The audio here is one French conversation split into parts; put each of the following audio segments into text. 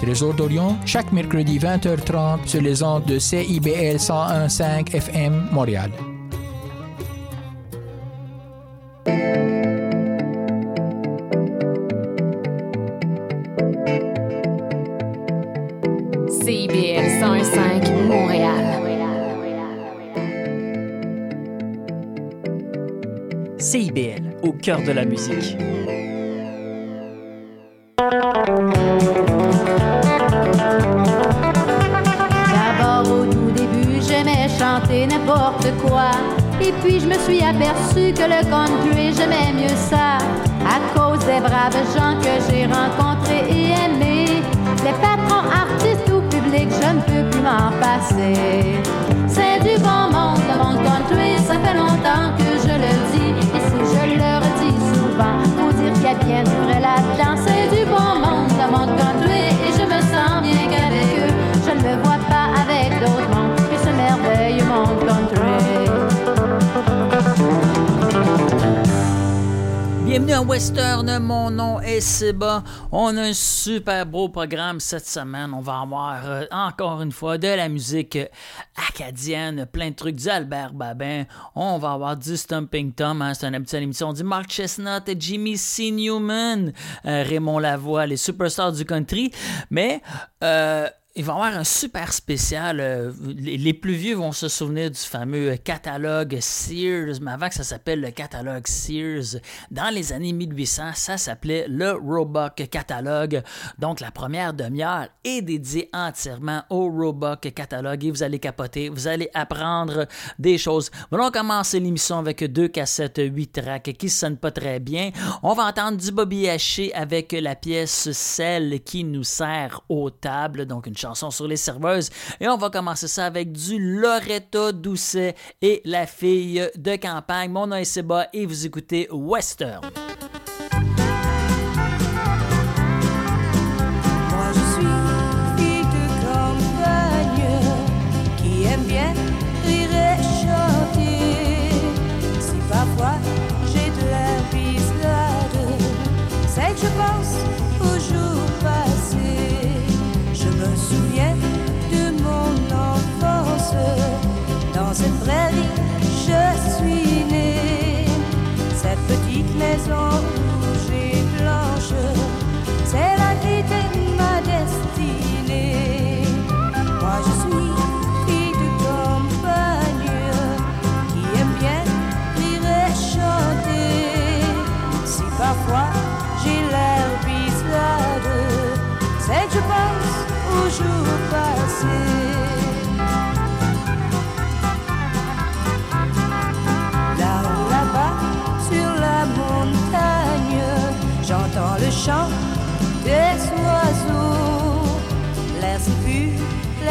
Trésor d'Orient, chaque mercredi 20h30 sur les ondes de CIBL 101.5 FM Montréal. CIBL 101.5 Montréal. CIBL, au cœur de la musique. Aperçu que le country, j'aimais mieux ça. À cause des braves gens que j'ai rencontrés et aimés. Les patrons, artistes ou publics, je ne peux plus m'en passer. C'est du bon monde, le monde country, ça fait longtemps que Western, mon nom est Seba. On a un super beau programme cette semaine. On va avoir euh, encore une fois de la musique acadienne, plein de trucs du Albert Babin. On va avoir du Stumping Tom, hein, c'est une habitude émission du Mark Chestnut Jimmy C. Newman, euh, Raymond Lavoie, les superstars du country. Mais euh, il va y avoir un super spécial. Euh, les, plus vieux vont se souvenir du fameux catalogue Sears, mais avant que ça s'appelle le catalogue Sears, dans les années 1800, ça s'appelait le Roebuck Catalogue. Donc la première demi-heure est dédiée entièrement au Roebuck Catalogue et vous allez capoter, vous allez apprendre des choses. Nous allons commencer l'émission avec deux cassettes 8 tracks qui ne sonnent pas très bien. On va entendre du Bobby Haché avec la pièce Celle qui nous sert aux tables, donc une sur les serveuses. Et on va commencer ça avec du Loretta Doucet et la fille de campagne. Mon nom est Seba et vous écoutez Western.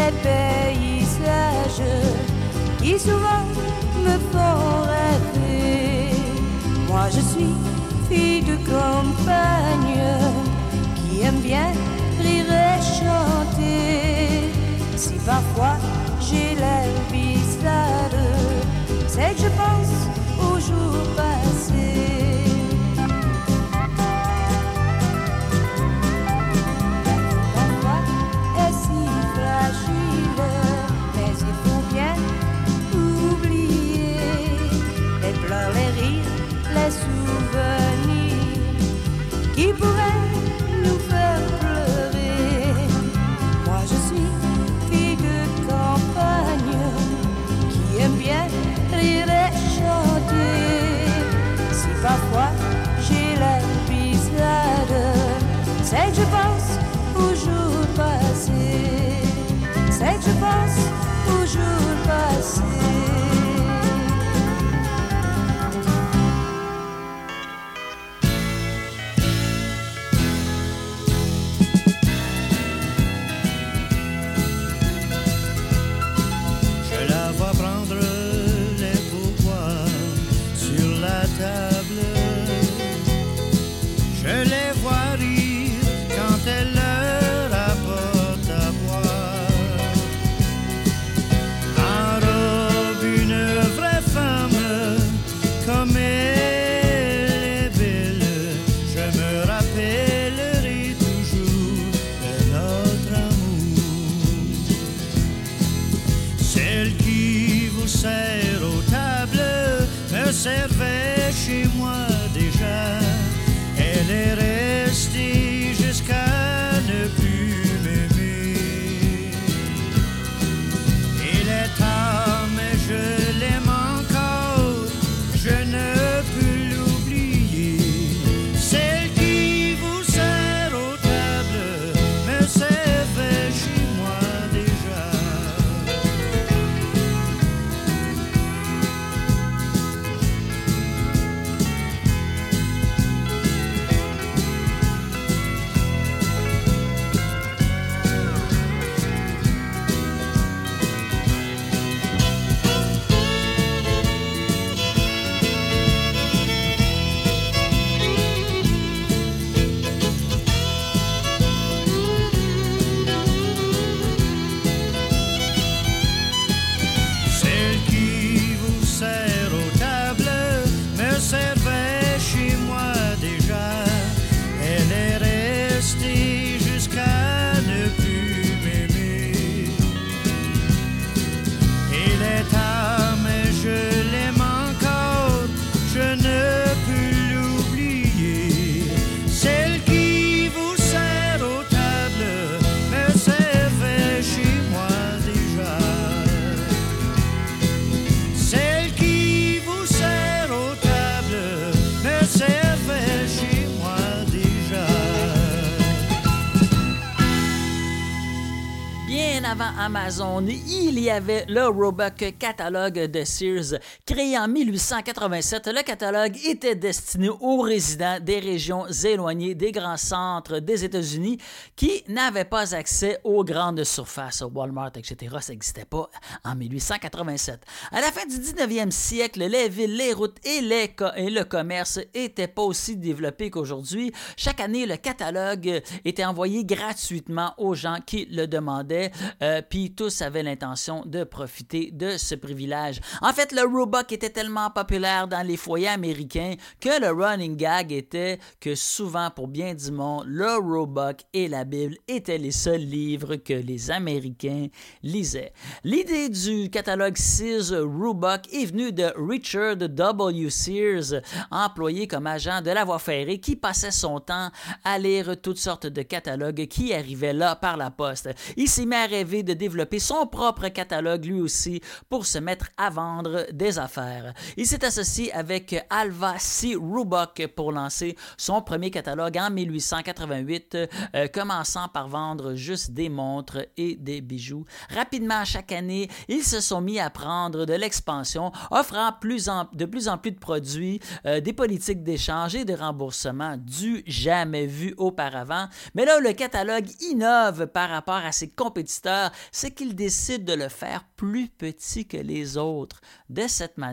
Les paysages qui souvent me font rêver. Moi je suis fille de campagne qui aime bien rire et chanter. Si parfois j'ai l'air bizarre, c'est que je pense aux jours passés. Il y avait le Roebuck catalogue de Sears. Créé en 1887, le catalogue était destiné aux résidents des régions éloignées des grands centres des États-Unis qui n'avaient pas accès aux grandes surfaces, Walmart, etc. Ça n'existait pas en 1887. À la fin du 19e siècle, les villes, les routes et, les et le commerce n'étaient pas aussi développés qu'aujourd'hui. Chaque année, le catalogue était envoyé gratuitement aux gens qui le demandaient, euh, puis tous avaient l'intention de profiter de ce privilège. En fait, le Roebuck était tellement populaire dans les foyers américains que le running gag était que souvent, pour bien du monde, le Roebuck et la Bible étaient les seuls livres que les Américains lisaient. L'idée du catalogue Sears Roebuck est venue de Richard W. Sears, employé comme agent de la voie ferrée qui passait son temps à lire toutes sortes de catalogues qui arrivaient là par la poste. Il s'est mis à rêver de développer son propre catalogue lui aussi pour se mettre à vendre des affaires. Il s'est associé avec Alva C. Roebuck pour lancer son premier catalogue en 1888, euh, commençant par vendre juste des montres et des bijoux. Rapidement, chaque année, ils se sont mis à prendre de l'expansion, offrant de plus en plus de produits, euh, des politiques d'échange et de remboursement du jamais vu auparavant. Mais là, le catalogue innove par rapport à ses compétiteurs, c'est qu'il décide de le faire plus petit que les autres. De cette manière,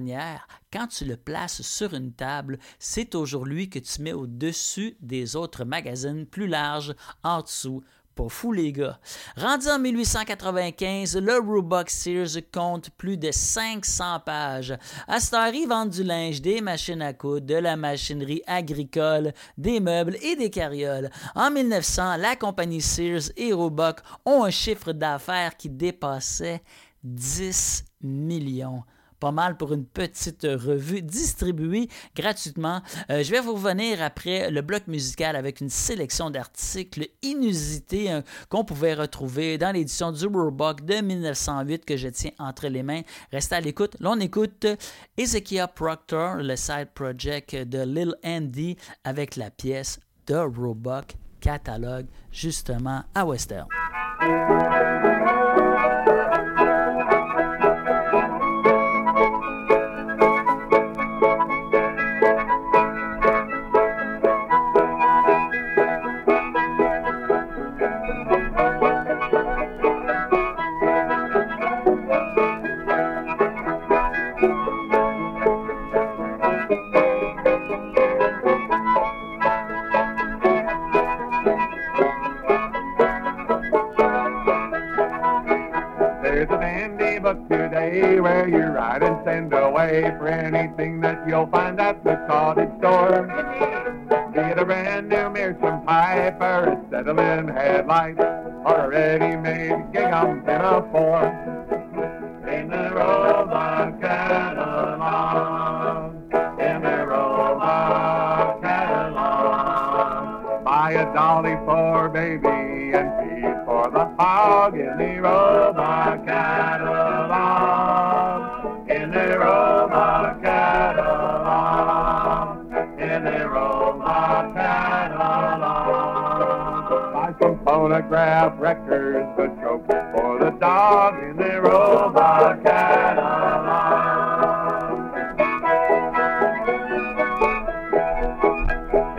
quand tu le places sur une table, c'est toujours lui que tu mets au-dessus des autres magazines plus larges en dessous pas fou, les gars. Rendu en 1895, le Roebuck Sears compte plus de 500 pages. À ils vendent du linge, des machines à coudre, de la machinerie agricole, des meubles et des carrioles. En 1900, la compagnie Sears et Roebuck ont un chiffre d'affaires qui dépassait 10 millions pas mal pour une petite revue distribuée gratuitement. Euh, je vais vous revenir après le bloc musical avec une sélection d'articles inusités hein, qu'on pouvait retrouver dans l'édition du Roebuck de 1908 que je tiens entre les mains. Restez à l'écoute. Là, on écoute Ezekiel Proctor, le side project de Lil Andy avec la pièce The Roebuck catalogue justement à Western. Away for anything that you'll find at the cottage store. Be it a brand new Meerschaum pipe or a settling headlight or a ready-made gingham pinafore. In the Roebuck catalog, in the catalog, buy a dolly for baby and feed for the hog in the Roebuck catalog. Phonograph records, the choke for the dog in the Roebuck catalog.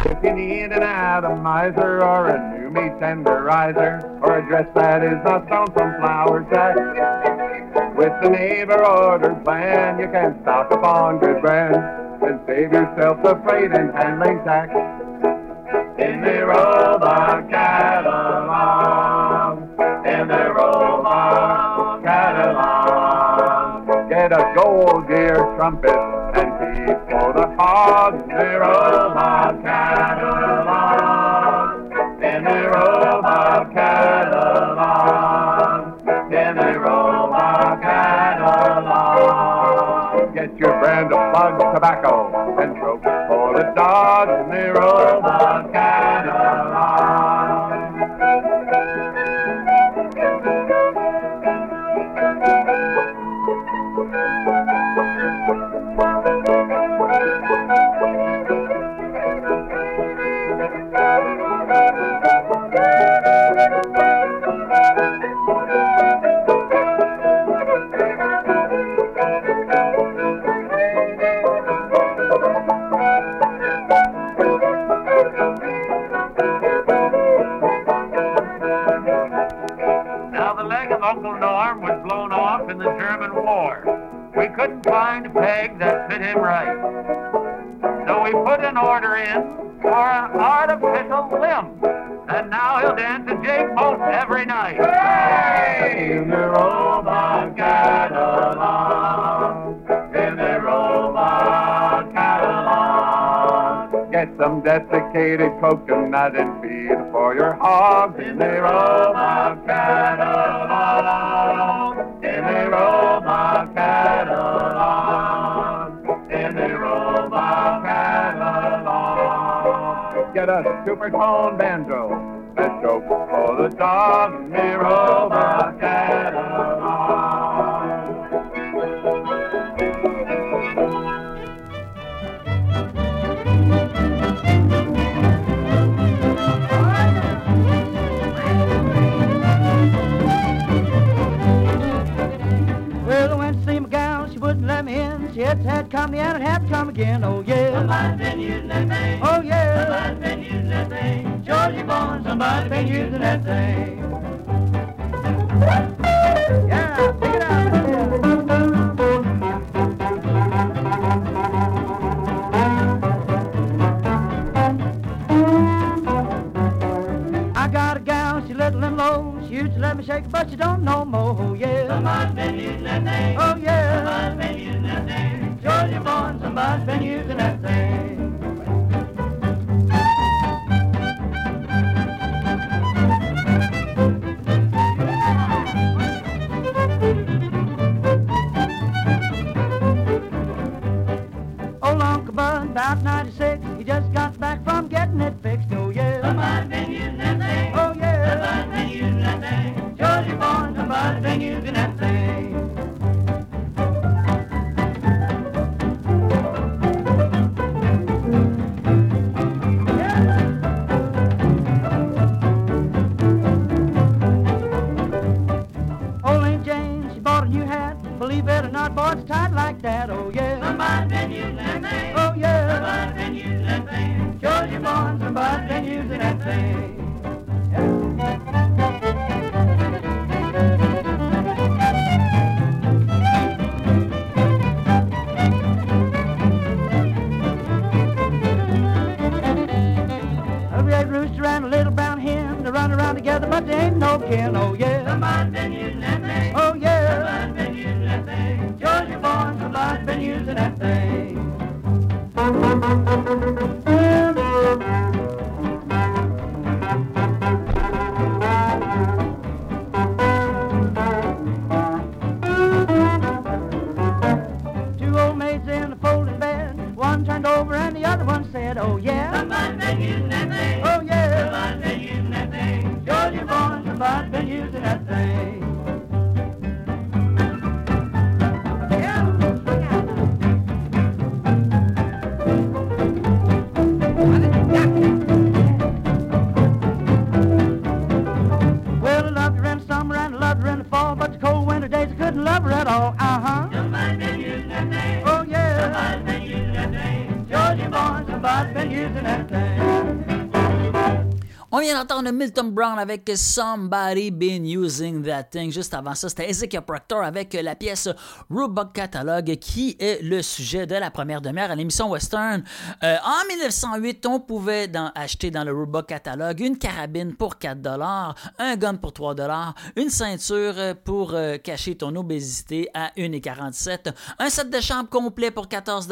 If you need an atomizer or a new meat tenderizer or a dress that is not sewn from flower sacks, with the neighbor order plan, you can stock up on good brands and save yourself the freight and handling tax in the Roebuck catalog. Trumpet and keep for the hog. In the Roebuck catalog. In the Roebuck catalog. In the Roebuck catalog. Get your brand of plug tobacco and choke for the dog in the Roebuck coconut and feed for your hogs in the roam of cattle along, in the roam of cattle along, in the roam of cattle along. Get a super tone banjo. Again. Oh yeah. Somebody's been using that thing. Oh yeah. Somebody's been using that thing. Georgie Bourne, somebody's been using that thing. Yeah, pick it I got a gal, she little and low. She used to let me shake, but she don't know over and the other one said, Oh yeah. Somebody's been using that Milton Brown avec Somebody Been Using That Thing. Juste avant ça, c'était Ezekiel Proctor avec la pièce Roebuck Catalog qui est le sujet de la première demi-heure à l'émission Western. Euh, en 1908, on pouvait acheter dans le Roebuck Catalog une carabine pour 4 un gun pour 3 une ceinture pour euh, cacher ton obésité à 1,47 un set de chambre complet pour 14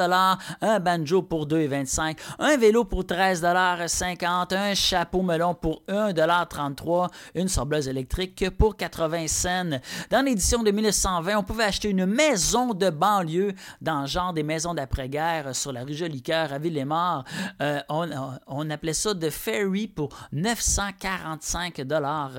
un banjo pour 2,25 un vélo pour 13,50 un chapeau melon pour 1,33 une sableuse électrique pour 80 cents. Dans l'édition de 1920, on pouvait acheter une maison de banlieue dans le genre des maisons d'après-guerre sur la rue Jolicoeur à Villemort. Euh, on, appelait ça de Ferry pour 945 dollars.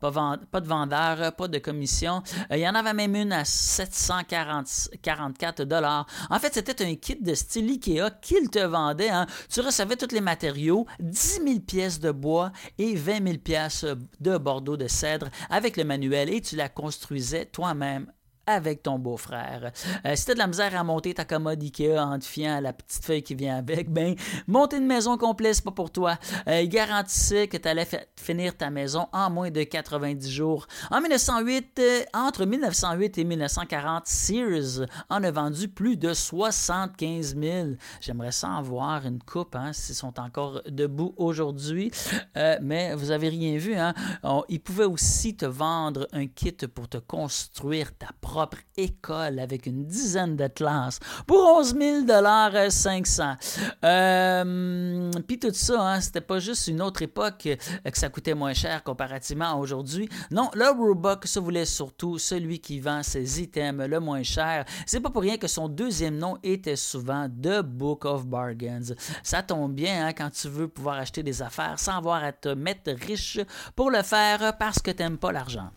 Pas, vend- pas de vendeur, pas de commission. Euh, Il y en avait même une à 744 dollars. En fait, c'était un kit de style Ikea qu'il te vendait. hein. Tu recevais tous les matériaux, 10 000 pièces de bois et 20 000 pièces de Bordeaux de cèdre avec le manuel et tu la construisais toi-même avec ton beau-frère. Euh, si t'as de la misère à monter ta commode Ikea en te fiant à la petite feuille qui vient avec, ben, monter une maison complète, c'est pas pour toi. Euh, il garantissait que tu allais finir ta maison en moins de 90 jours. En 1908, euh, entre 1908 et 1940, Sears en a vendu plus de 75 000. J'aimerais ça en voir une coupe, hein, s'ils sont encore debout aujourd'hui. mais vous avez rien vu, hein? ils pouvaient aussi te vendre un kit pour te construire ta propre propre école avec une dizaine de classes pour 11 000 500. Euh, Puis tout ça, hein, c'était pas juste une autre époque euh, que ça coûtait moins cher comparativement à aujourd'hui. Non, le Roebuck se voulait surtout celui qui vend ses items le moins cher. C'est pas pour rien que son deuxième nom était souvent The Book of Bargains. Ça tombe bien hein, quand tu veux pouvoir acheter des affaires sans avoir à te mettre riche pour le faire parce que t'aimes pas l'argent.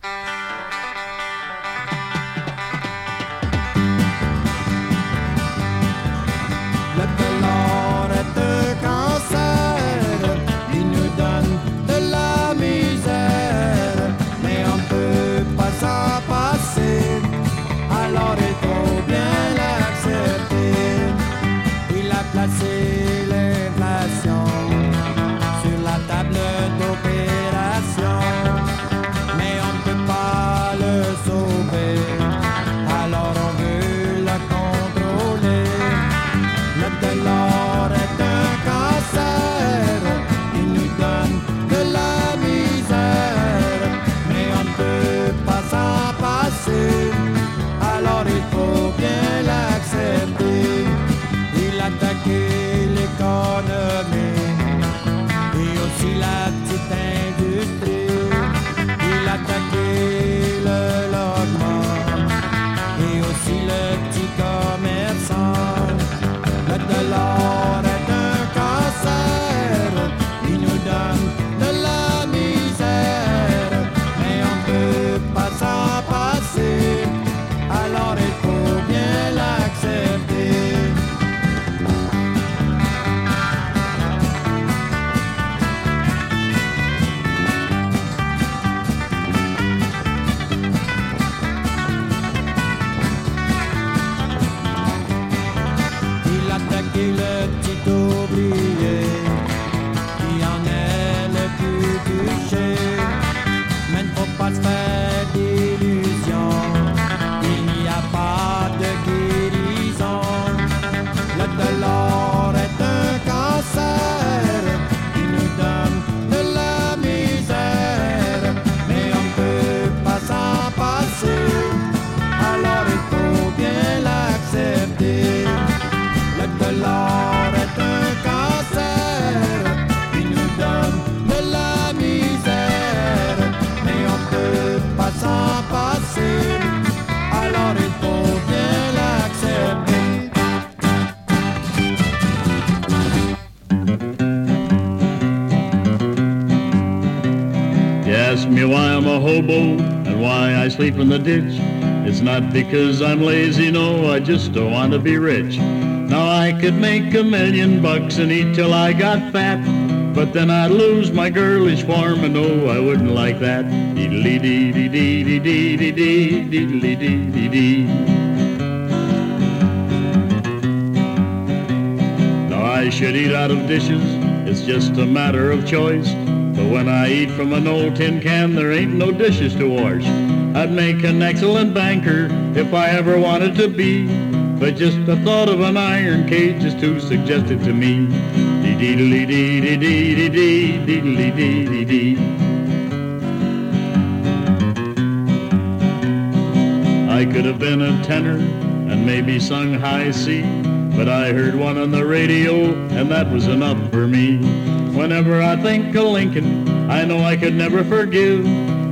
And why I sleep in the ditch. It's not because I'm lazy, no, I just don't want to be rich. Now I could make a million bucks and eat till I got fat, but then I'd lose my girlish form, and no, I wouldn't like that. Deedly dee dee dee dee dee dee dee dee dee. Now I should eat out of dishes, it's just a matter of choice. When I eat from an old tin can, there ain't no dishes to wash. I'd make an excellent banker if I ever wanted to be. But just the thought of an iron cage is too suggestive to me. Dee dee dee dee dee dee dee dee dee dee dee. I could have been a tenor and maybe sung high C, but I heard one on the radio and that was enough for me. Whenever I think of Lincoln, I know I could never forgive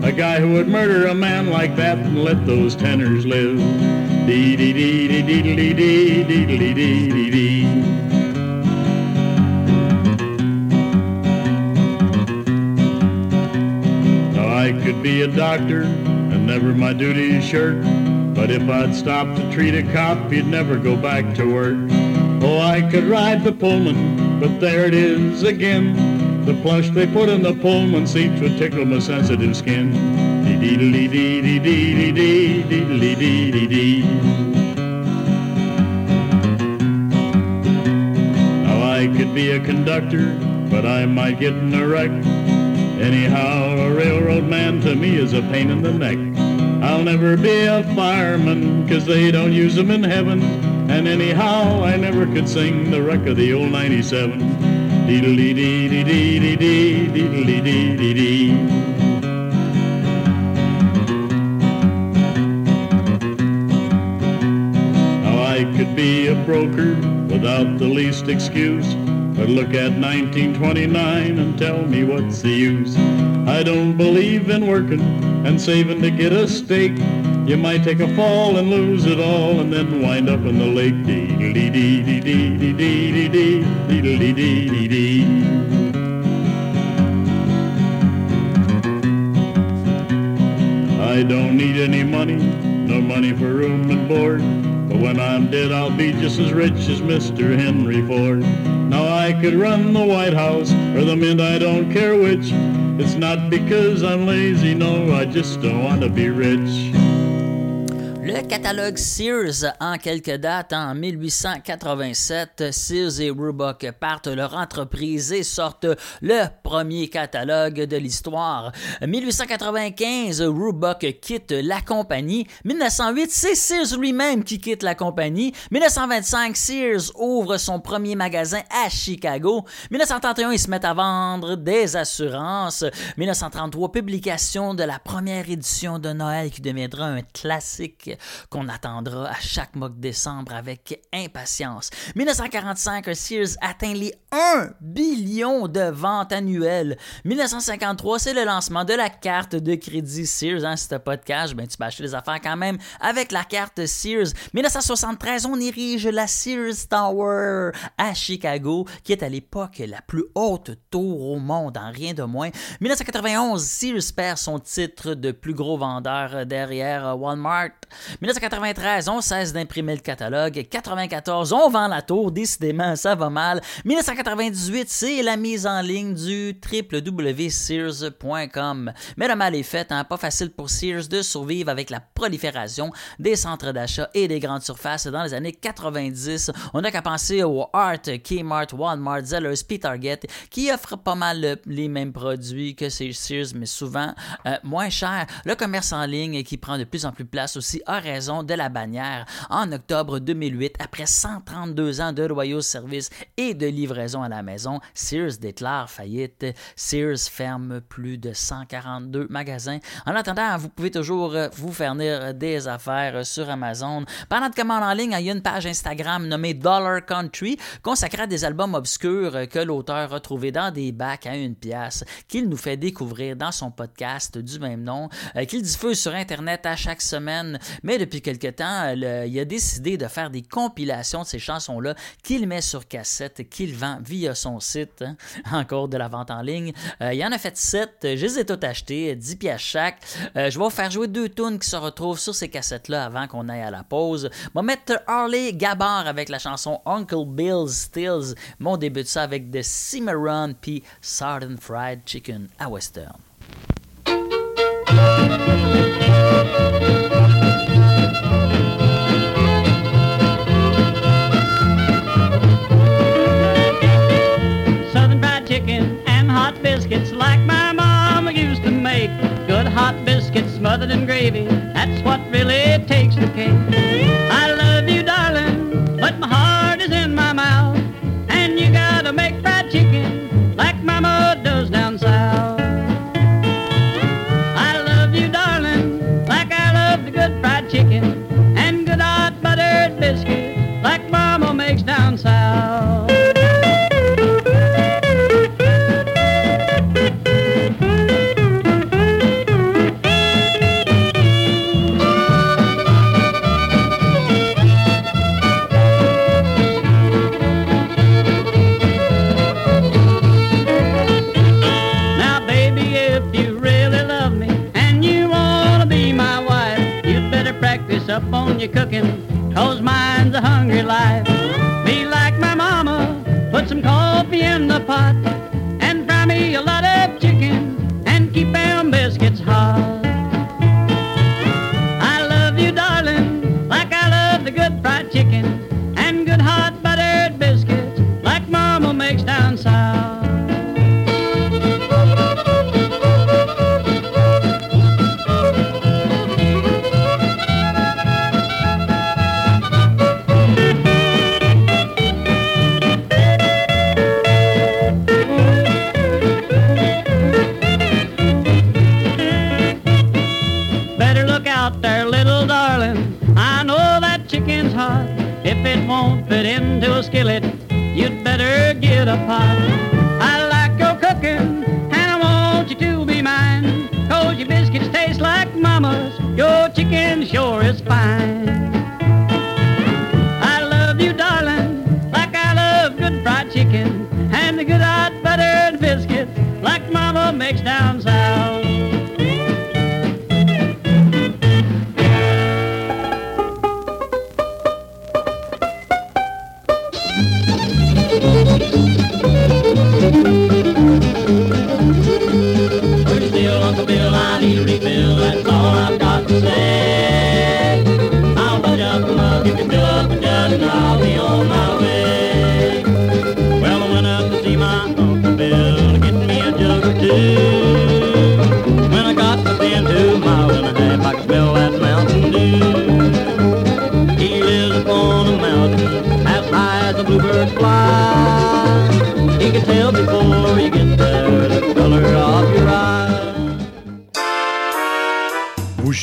a guy who would murder a man like that and let those tenors live. Dee dee dee dee dee dee dee dee dee dee dee dee. I could be a doctor and never my duties shirk, but if I'd stop to treat a cop, he'd never go back to work. Oh, I could ride the Pullman but there it is again. The plush they put in the Pullman seats would tickle my sensitive skin. Dee Deedly dee dee dee dee deedly dee dee dee. Now I could be a conductor, but I might get in a wreck. Anyhow, a railroad man to me is a pain in the neck. I'll never be a fireman, cause they don't use them in heaven. And anyhow, I never could sing the wreck of the old 97. Deedly dee dee dee dee deedly dee dee dee. Now I could be a broker without the least excuse. But look at 1929 and tell me what's the use. I don't believe in working and saving to get a stake. You might take a fall and lose it all and then wind up in the lake. I don't need any money, no money for room and board. But when I'm dead, I'll be just as rich as Mr. Henry Ford. Now I could run the White House or the Mint, I don't care which. It's not because I'm lazy, no, I just don't want to be rich. Le catalogue Sears en quelques dates en 1887, Sears et Roebuck partent leur entreprise et sortent le premier catalogue de l'histoire. 1895, Roebuck quitte la compagnie. 1908, c'est Sears lui-même qui quitte la compagnie. 1925, Sears ouvre son premier magasin à Chicago. 1931, ils se mettent à vendre des assurances. 1933, publication de la première édition de Noël qui deviendra un classique qu'on attendra à chaque mois de décembre avec impatience. 1945, Sears atteint les 1 billion de ventes annuelles. 1953, c'est le lancement de la carte de crédit Sears. Hein, si t'as pas de cash, ben, tu peux acheter des affaires quand même avec la carte Sears. 1973, on érige la Sears Tower à Chicago, qui est à l'époque la plus haute tour au monde, en rien de moins. 1991, Sears perd son titre de plus gros vendeur derrière Walmart. 1993, on cesse d'imprimer le catalogue. 94, on vend la tour. Décidément, ça va mal. 1998, c'est la mise en ligne du www.sears.com. Mais le mal est fait, hein? pas facile pour Sears de survivre avec la prolifération des centres d'achat et des grandes surfaces dans les années 90. On n'a qu'à penser au Art, Kmart, Walmart, Zellers, puis Target, qui offrent pas mal le- les mêmes produits que Sears, mais souvent euh, moins cher. Le commerce en ligne qui prend de plus en plus place aussi de la bannière. En octobre 2008, après 132 ans de loyaux services et de livraison à la maison, Sears déclare faillite. Sears ferme plus de 142 magasins. En attendant, vous pouvez toujours euh, vous fournir des affaires sur Amazon. Pendant de commande en ligne, il y a une page Instagram nommée Dollar Country consacrée à des albums obscurs que l'auteur a trouvés dans des bacs à une pièce, qu'il nous fait découvrir dans son podcast du même nom, euh, qu'il diffuse sur Internet à chaque semaine. Mais depuis quelque temps, il a décidé de faire des compilations de ces chansons-là qu'il met sur cassette, qu'il vend via son site, hein, encore de la vente en ligne. Euh, il en a fait 7, je les ai toutes achetées, 10 pièces chaque. Euh, je vais vous faire jouer deux tunes qui se retrouvent sur ces cassettes-là avant qu'on aille à la pause. Je vais mettre Harley Gabbard avec la chanson Uncle Bill's Stills. Mon début de ça avec The Cimarron puis Southern Fried Chicken à Western. Than gravy, that's what really tastes if you really love me and you wanna be my wife, you'd better practice up on your cooking, cause mine's a hungry life. Be like my mama, put some coffee in the pot,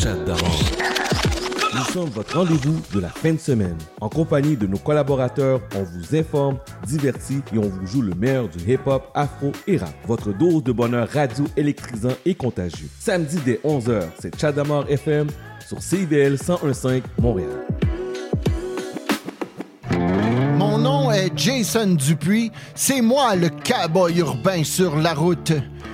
Chat. Nous sommes votre rendez-vous de la fin de semaine. En compagnie de nos collaborateurs, on vous informe, divertit et on vous joue le meilleur du hip-hop, afro et rap. Votre dose de bonheur radio électrisant et contagieux. Samedi dès 11h, c'est Chadamar FM sur CIVL 1015 Montréal. Mon nom est Jason Dupuis. C'est moi le cowboy urbain sur la route.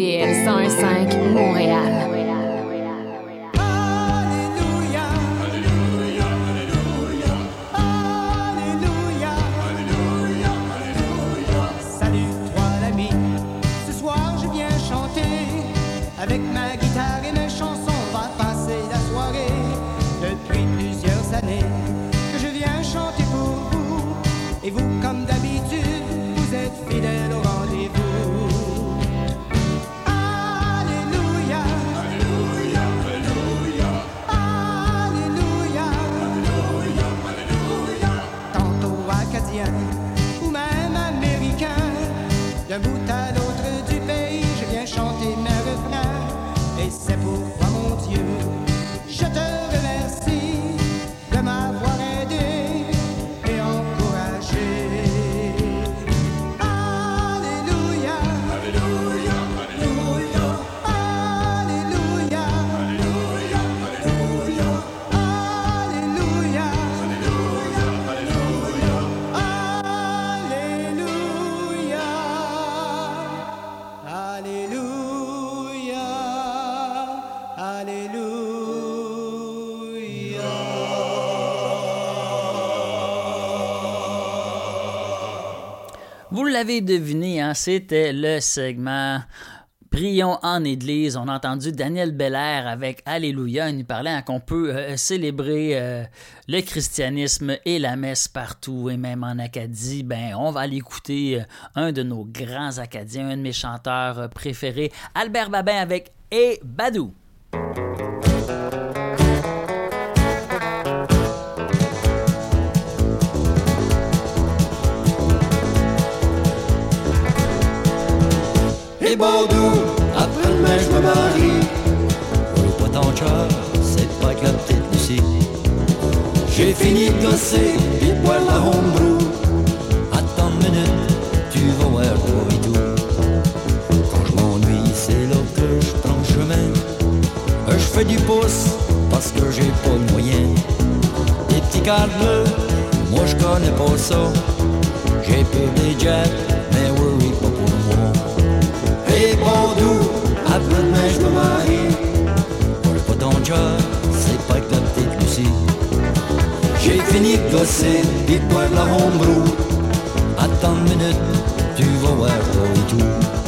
CIBL 101.5 Montréal. L'avez deviné, hein, c'était le segment Prions en Église. On a entendu Daniel Belair avec Alléluia. Il nous parlait qu'on peut euh, célébrer euh, le christianisme et la messe partout, et même en Acadie. Ben, on va aller écouter euh, un de nos grands Acadiens, un de mes chanteurs préférés, Albert Babin avec Et Badou. Bordeaux, après-demain je me marie. Le pas ton cœur, c'est pas que la petite Lucie. J'ai fini de gosser, et boire la homebrew. Attends une minute, tu vas voir toi et. Quand je m'ennuie, c'est là que je prends le chemin. Je fais du pouce parce que j'ai pas le moyen. Des petits cartes moi je connais pas ça. J'ai peur des jets, Et Bordeaux, après-demain je me marie. Pour pas c'est pas que la petite Lucie. J'ai fini de gosser, et de de la homebrew. Attends une minute, tu vas voir et tout.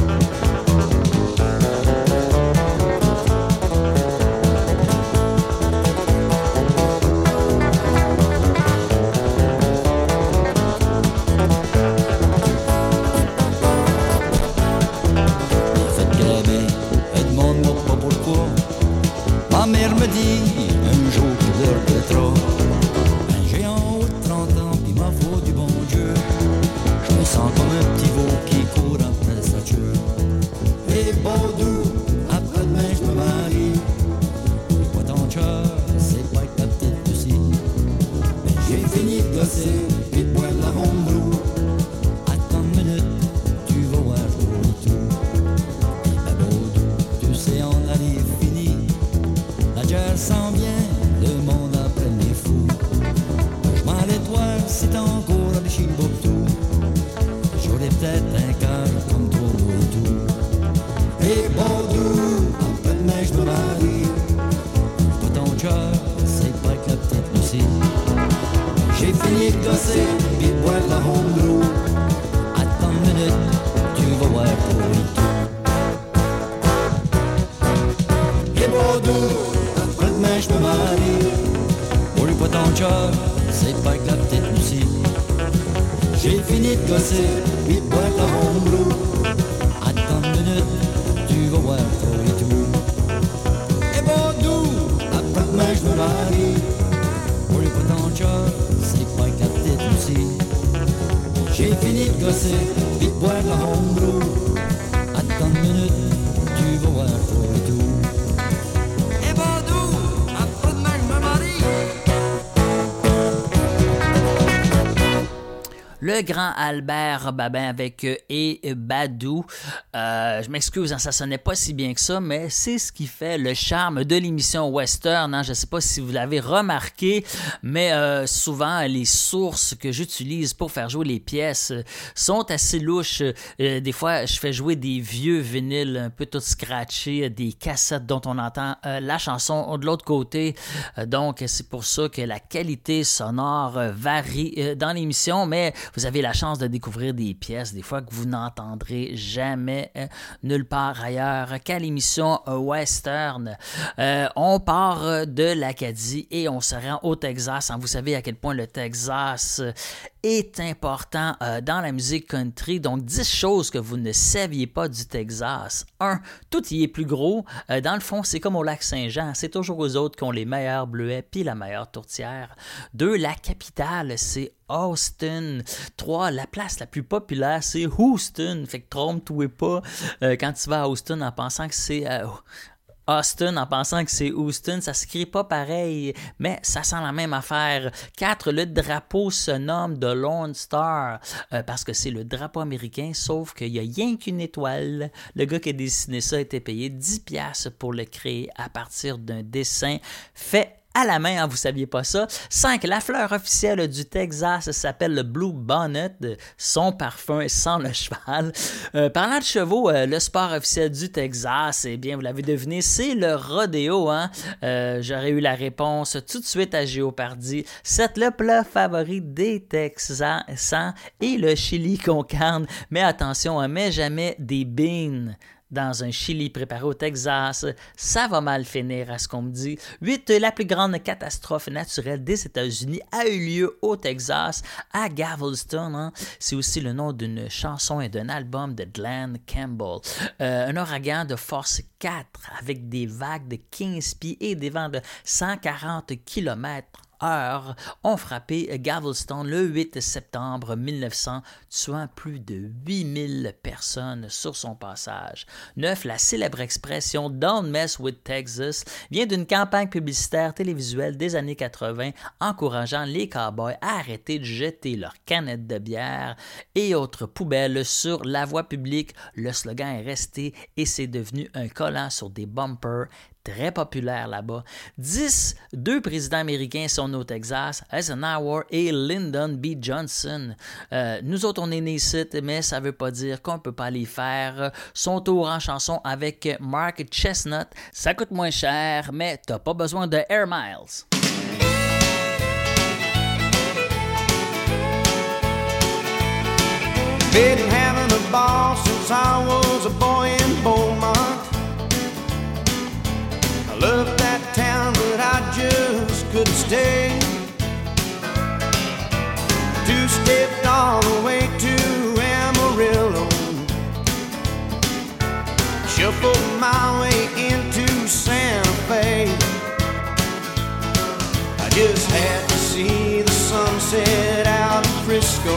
Grand Babin avec euh, Et Badou. Euh, je m'excuse, hein, ça sonnait pas si bien que ça, mais c'est ce qui fait le charme de l'émission Western. hein. Je sais pas si vous l'avez remarqué, mais euh, souvent les sources que j'utilise pour faire jouer les pièces euh, sont assez louches. Euh, des fois, je fais jouer des vieux vinyles un peu tout scratchés, euh, des cassettes dont on entend euh, la chanson de l'autre côté. Euh, donc, c'est pour ça que la qualité sonore euh, varie euh, dans l'émission, mais vous avez la chance de découvrir des pièces, des fois que vous n'entendrez jamais euh, nulle part ailleurs qu'à l'émission Western. Euh, on part de l'Acadie et on se rend au Texas. hein. Vous savez à quel point le Texas est important euh, dans la musique country. Donc, 10 choses que vous ne saviez pas du Texas. 1. Tout y est plus gros. Euh, dans le fond, c'est comme au lac Saint-Jean. C'est toujours aux autres qui ont les meilleurs bleuets puis la meilleure tourtière. 2. La capitale, c'est Austin. 3. La place la plus populaire, c'est Houston. Fait que trompe-toi pas euh, quand tu vas à Houston en pensant que c'est... euh, Austin en pensant que c'est Houston, ça se crie pas pareil, mais ça sent la même affaire. 4. Le drapeau se nomme The Lone Star euh, parce que c'est le drapeau américain, sauf qu'il y a rien qu'une étoile. Le gars qui a dessiné ça a été payé 10 pièces pour le créer à partir d'un dessin fait à la main, hein, vous saviez pas ça. 5. La fleur officielle du Texas s'appelle le Blue Bonnet. Son parfum sent le cheval. Euh, parlant de chevaux, euh, le sport officiel du Texas, eh bien, vous l'avez deviné, c'est le rodéo. Hein? Euh, J'aurais eu la réponse tout de suite à Géopardy. C'est le plat favori des Texans et le chili con carne. Mais attention, hein, mets jamais des beans dans un chili préparé au Texas. Ça va mal finir à ce qu'on me dit. 8. La plus grande catastrophe naturelle des États-Unis a eu lieu au Texas, à Galveston. hein. C'est aussi le nom d'une chanson et d'un album de Glenn Campbell. Euh, un ouragan de force 4 avec des vagues de 15 pieds et des vents de 140 km ont frappé Galveston le 8 septembre 1900, tuant plus de 8000 personnes sur son passage. Neuf, la célèbre expression Don't mess with Texas vient d'une campagne publicitaire télévisuelle des années 80 encourageant les cowboys à arrêter de jeter leurs canettes de bière et autres poubelles sur la voie publique. Le slogan est resté et c'est devenu un collant sur des bumpers très populaire là-bas. 10, deux présidents américains sont au Texas, Eisenhower et Lyndon B. Johnson. Euh, nous autres, on est nés ici, mais ça veut pas dire qu'on peut pas les faire. Son tour en chanson avec Mark Chestnut. Ça coûte moins cher, mais t'as pas besoin de Air Miles. Love that town, but I just couldn't stay. Two stepped all the way to Amarillo. Shuffled my way into Santa Fe. I just had to see the sunset out of Frisco.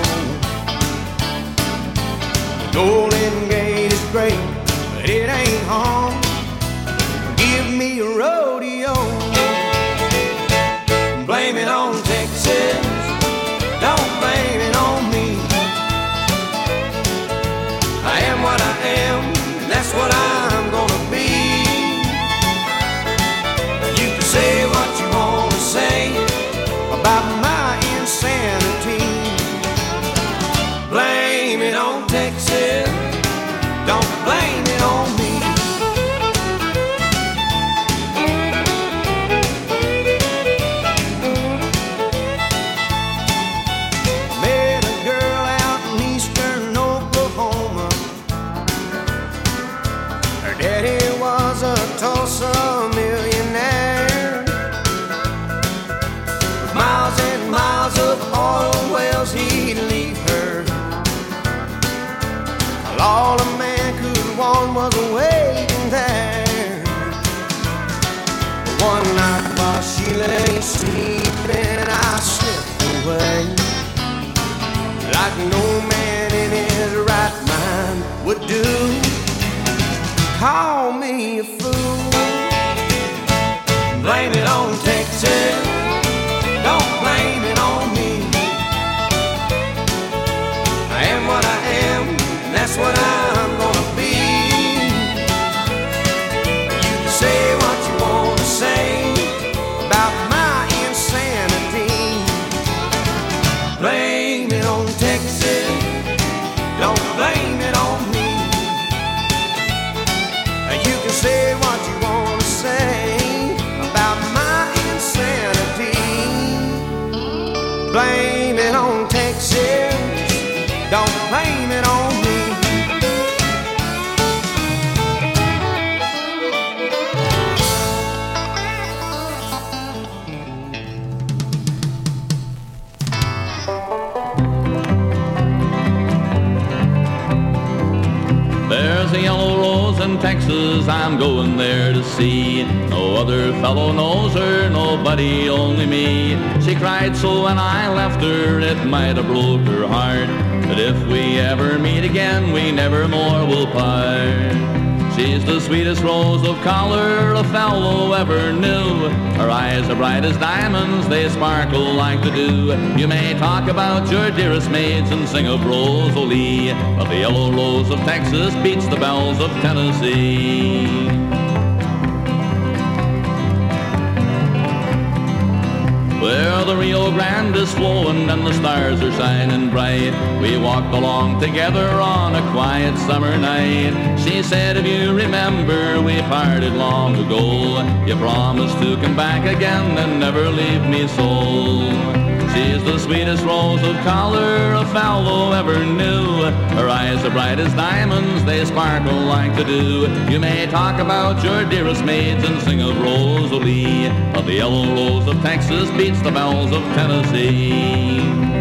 The Golden Gate is great, but it ain't home. Give me a rodeo. She lay sleeping, I slipped away. Like no man in his right mind would do. Call me a fool. Blame it on Texas. Don't blame it on me. I am what I am, and that's what I'm Texas, I'm going there to see. No other fellow knows her, nobody, only me. She cried so when I left her, it might have broke her heart. But if we ever meet again, we never more will part. She's the sweetest rose of color a fellow ever knew. Her eyes are bright as diamonds, they sparkle like the dew. You may talk about your dearest maids and sing of Rosalie, but the yellow rose of Texas beats the bells of Tennessee. Where the Rio Grande is flowing and the stars are shining bright. We walked along together on a quiet summer night. She said, if you remember, we parted long ago. You promised to come back again and never leave me so. She's the sweetest rose of color a fellow ever knew. Her eyes are bright as diamonds, they sparkle like the dew. You may talk about your dearest maids and sing of Rosalie, but the yellow rose of Texas beats the bells of Tennessee.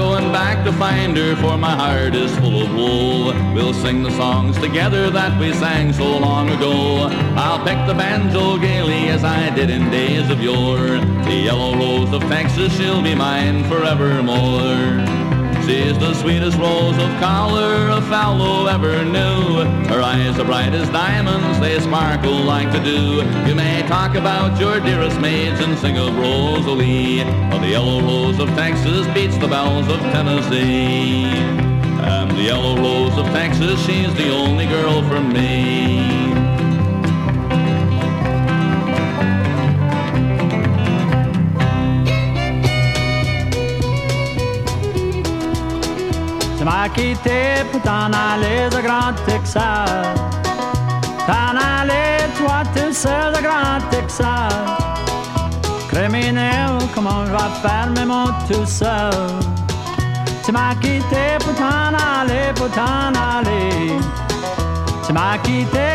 Going back to find her, for my heart is full of woe. We'll sing the songs together that we sang so long ago. I'll pick the banjo gaily as I did in days of yore. The yellow rose of Texas, she'll be mine forevermore. She's the sweetest rose of color a fellow ever knew. Her eyes are bright as diamonds, they sparkle like the dew. You may talk about your dearest maids and sing of Rosalie, but the yellow rose of Texas beats the bells of Tennessee. And the yellow rose of Texas, she's the only girl for me. M'as quitté pour t'en aller au Grand Texas. T'en aller, toi tout seul au Grand Texas. Criminel, comment je vais faire mes mots tout seul? Tu m'as quitté pour t'en aller, pour t'en aller. Tu m'as quitté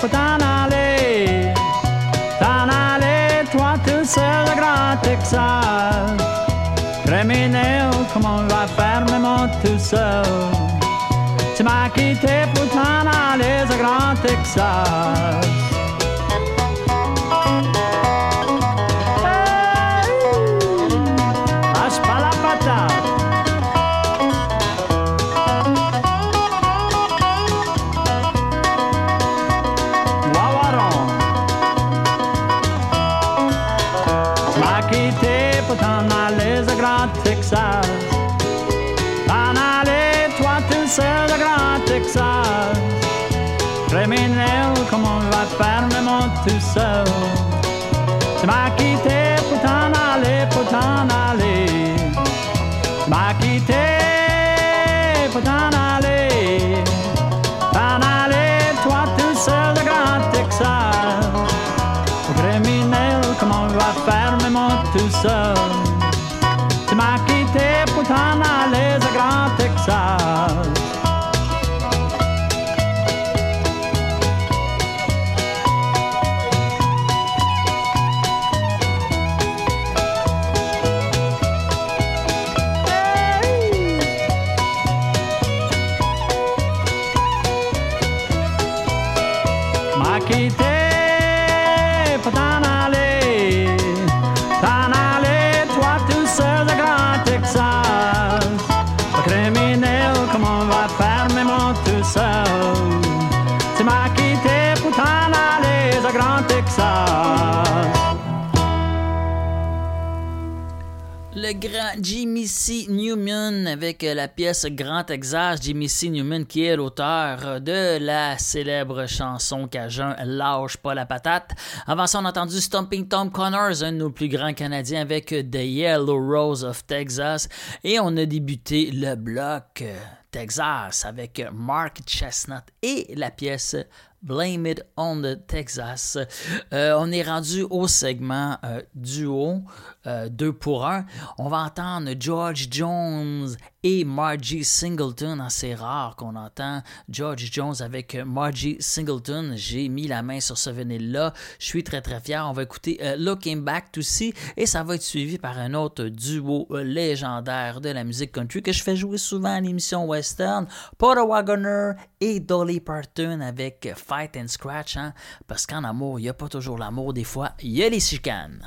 pour t'en aller. T'en aller, toi tout seul au Grand Texas. Criminel, comment on va faire mes mots tout seul? Tu m'as quitté pour t'en aller au Grand Texas. Le grand Jimmy C. Newman avec euh, la pièce Grand Texas. Jimmy C. Newman qui est l'auteur de la célèbre chanson Cajun Lâche pas la patate. Avant ça, on a entendu Stomping Tom Connors, un de nos plus grands Canadiens avec euh, The Yellow Rose of Texas. Et on a débuté le bloc euh, Texas avec Mark Chestnut et la pièce Blame It on the Texas. Euh, on est rendu au segment euh, duo, 2 pour 1. On va entendre George Jones et Margie Singleton. Ah, C'est rare qu'on entend George Jones avec Margie Singleton. J'ai mis la main sur ce vinyle-là. Je suis très très fier. On va écouter euh, Looking Back to See et ça va être suivi par un autre duo euh, légendaire de la musique country que je fais jouer souvent à l'émission Western, Porter Dolly Parton avec Fight and Scratch. hein. Parce qu'en amour, il n'y a pas toujours l'amour. Des fois, il y a les chicanes.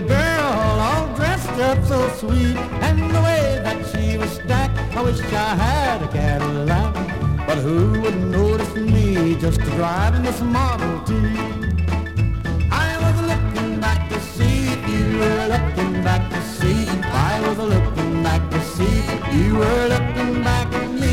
Little girl all dressed up so sweet, and the way that she was stacked, I wish I had a Cadillac. But who would notice me just driving this Model T? I was looking back to see if you were looking back to see I was looking back to see if you were looking back at me.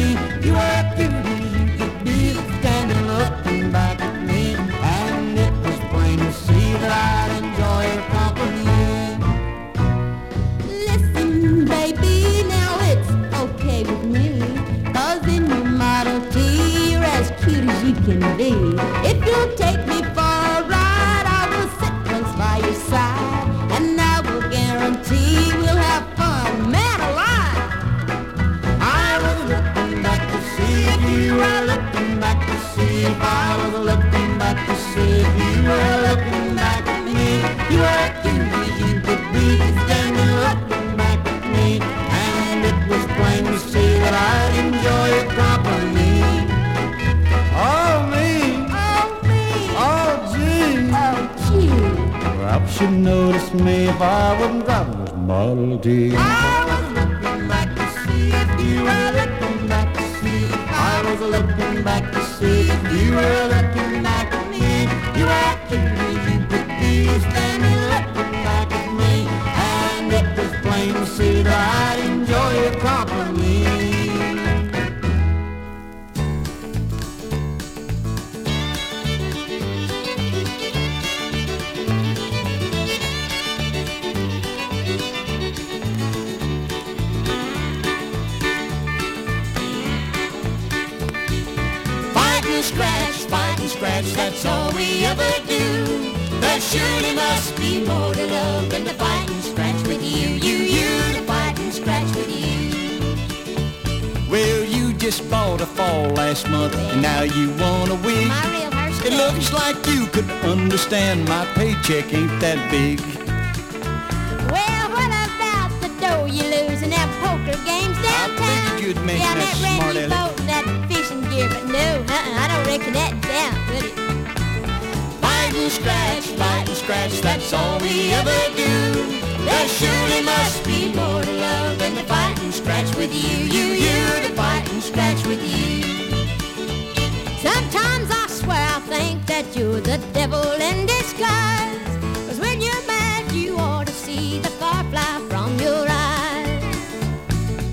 can be if you take me that you're the devil in disguise. Cause when you're mad, you ought to see the firefly from your eyes.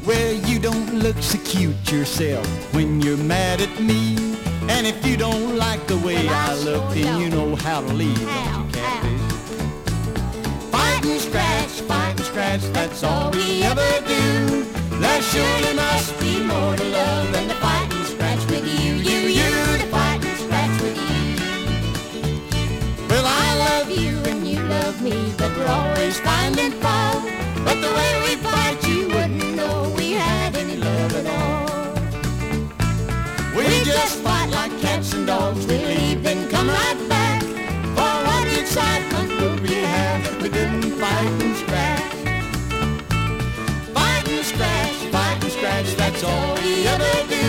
Well, you don't look so cute yourself when you're mad at me. And if you don't like the way I look, then you know how to leave, don't you, catfish? Fight and scratch, fight and scratch, that's all we ever do. There surely must be more to love than to fight love you and you love me, but we're always finding fault. But the way we fight, you wouldn't know we had any love at all. We just fight like cats and dogs. We leave, then come right back. For what excitement would we have if we didn't fight and scratch? Fight and scratch, fight and scratch, that's all we ever do.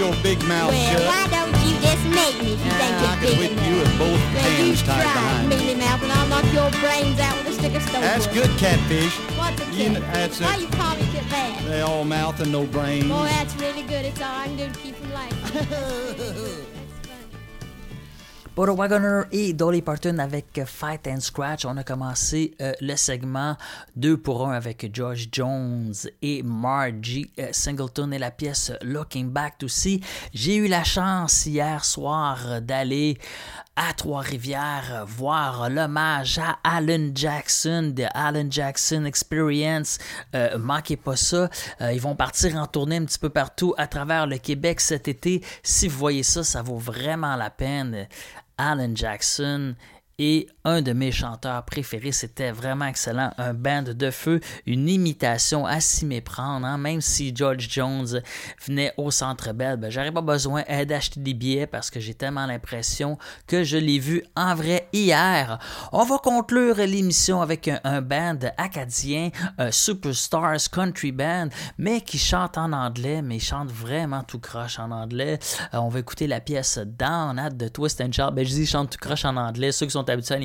Your big mouth Well, shut? why don't you just make me if you think you're big enough? you with both Well, you hands tied try, behind you. mealy mouth, and I'll knock your brains out with a stick of stone That's good, catfish. What's a You kid? kn- that's Why it. you call me bad? They all mouth and no brains. Boy, that's really good. It's all I can do to keep from laughing. Pour Wagoner et Dolly Parton avec Fight and Scratch, on a commencé euh, le segment 2 pour 1 avec George Jones et Margie euh, Singleton et la pièce Looking Back See. J'ai eu la chance hier soir d'aller à Trois-Rivières voir l'hommage à Alan Jackson de Alan Jackson Experience. Euh, manquez pas ça. Euh, ils vont partir en tournée un petit peu partout à travers le Québec cet été. Si vous voyez ça, ça vaut vraiment la peine. Alan Jackson et un de mes chanteurs préférés, c'était vraiment excellent, un band de feu, une imitation à s'y méprendre, hein. même si George Jones venait au Centre Bell, ben, j'aurais pas besoin euh, d'acheter des billets parce que j'ai tellement l'impression que je l'ai vu en vrai hier. On va conclure l'émission avec un, band acadien, un Superstars Country Band, mais qui chante en anglais, mais chante vraiment tout croche en anglais. Euh, on va écouter la pièce Down at de Twist and Shout. Ben, je dis chante tout croche en anglais. Ceux qui sont habitués à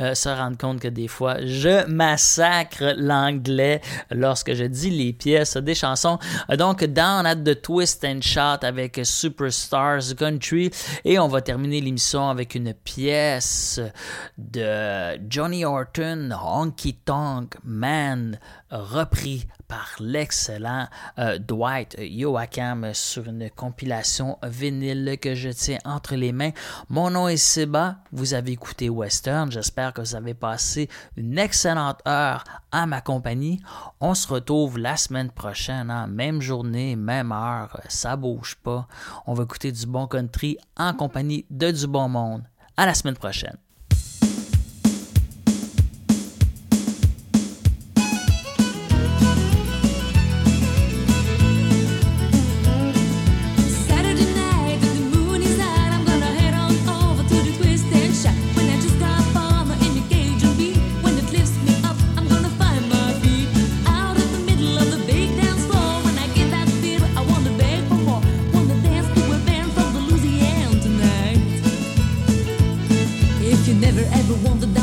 euh, se rendent compte que des fois, je massacre l'anglais lorsque je dis les pièces des chansons. Euh, donc, Down at the Twist and Shout avec Superstars Country. Et on va terminer l'émission avec une pièce de Johnny Horton, Honky Tonk Man, repris par l'excellent euh, Dwight Yoakam sur une compilation vinyle que je tiens entre les mains. Mon nom est Seba, vous avez écouté Western, j'espère que vous avez passé une excellente heure à ma compagnie. On se retrouve la semaine prochaine, hein, même journée, même heure, ça bouge pas. On va écouter du bon country en compagnie de du bon monde. À la semaine prochaine. never ever wanted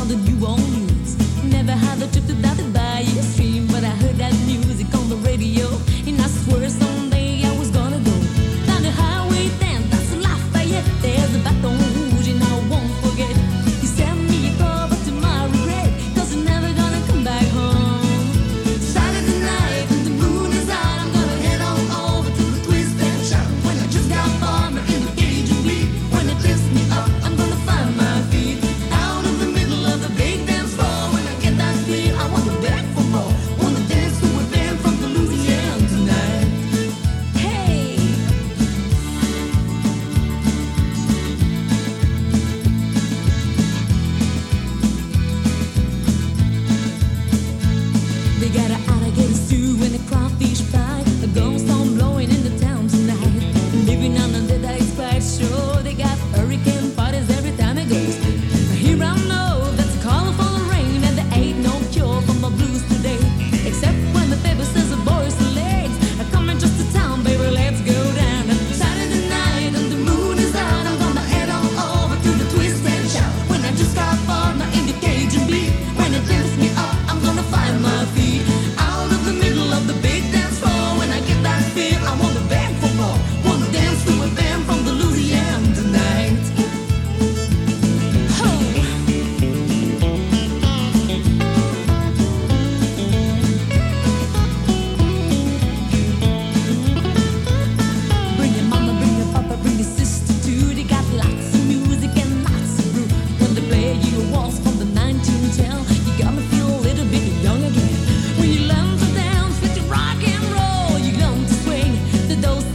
those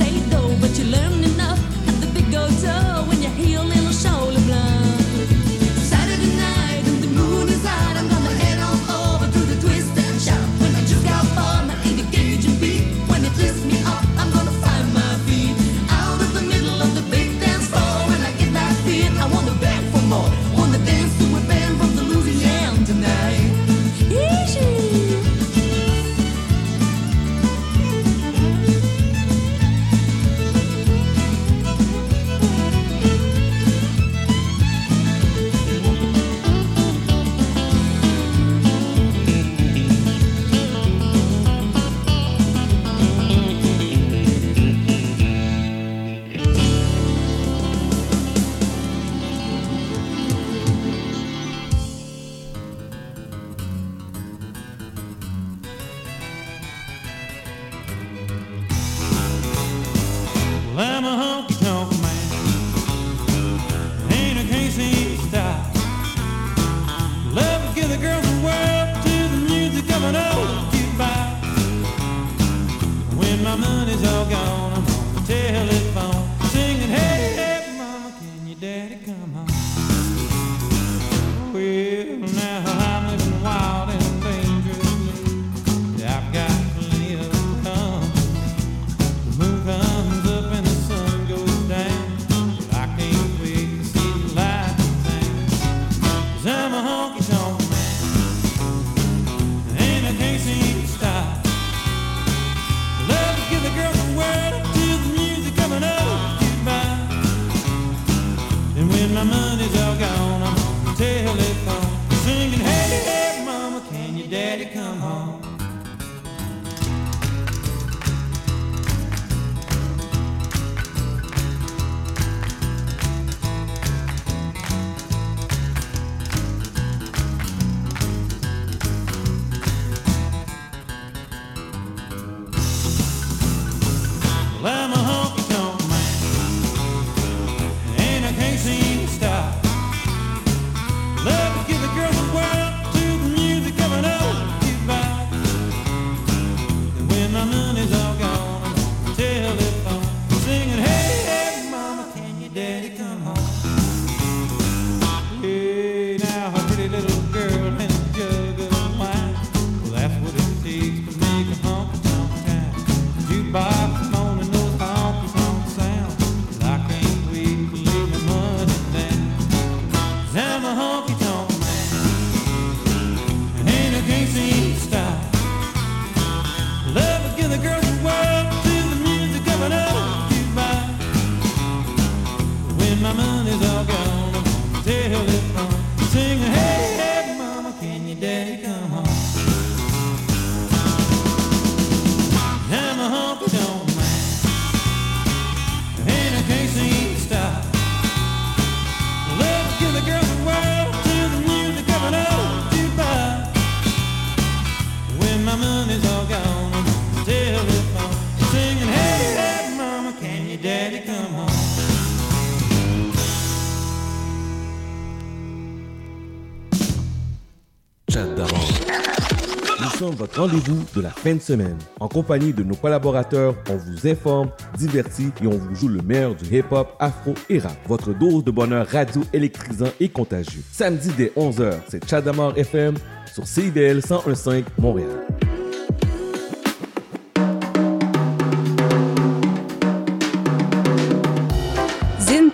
rendez-vous de la fin de semaine. En compagnie de nos collaborateurs, on vous informe, divertit et on vous joue le meilleur du hip-hop, afro et rap. Votre dose de bonheur radio électrisant et contagieux. Samedi dès 11h, c'est Chadamar FM sur CIBL 101.5 Montréal.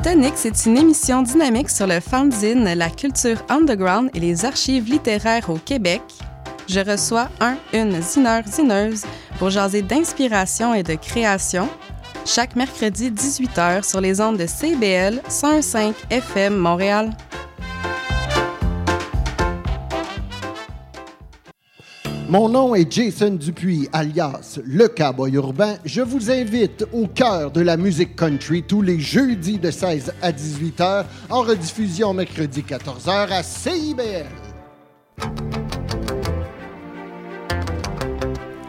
Tonic, c'est une émission dynamique sur le fanzine, la culture underground et les archives littéraires au Québec. Je reçois un, une zineur, zineuse pour jaser d'inspiration et de création chaque mercredi 18h sur les ondes de CBL 105 FM Montréal. Mon nom est Jason Dupuis, alias Le Cowboy Urbain. Je vous invite au cœur de la musique country tous les jeudis de 16 à 18 h, en rediffusion mercredi 14 h à CIBL.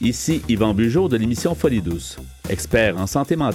Ici Yvan Bugeaud de l'émission Folie douce, expert en santé mentale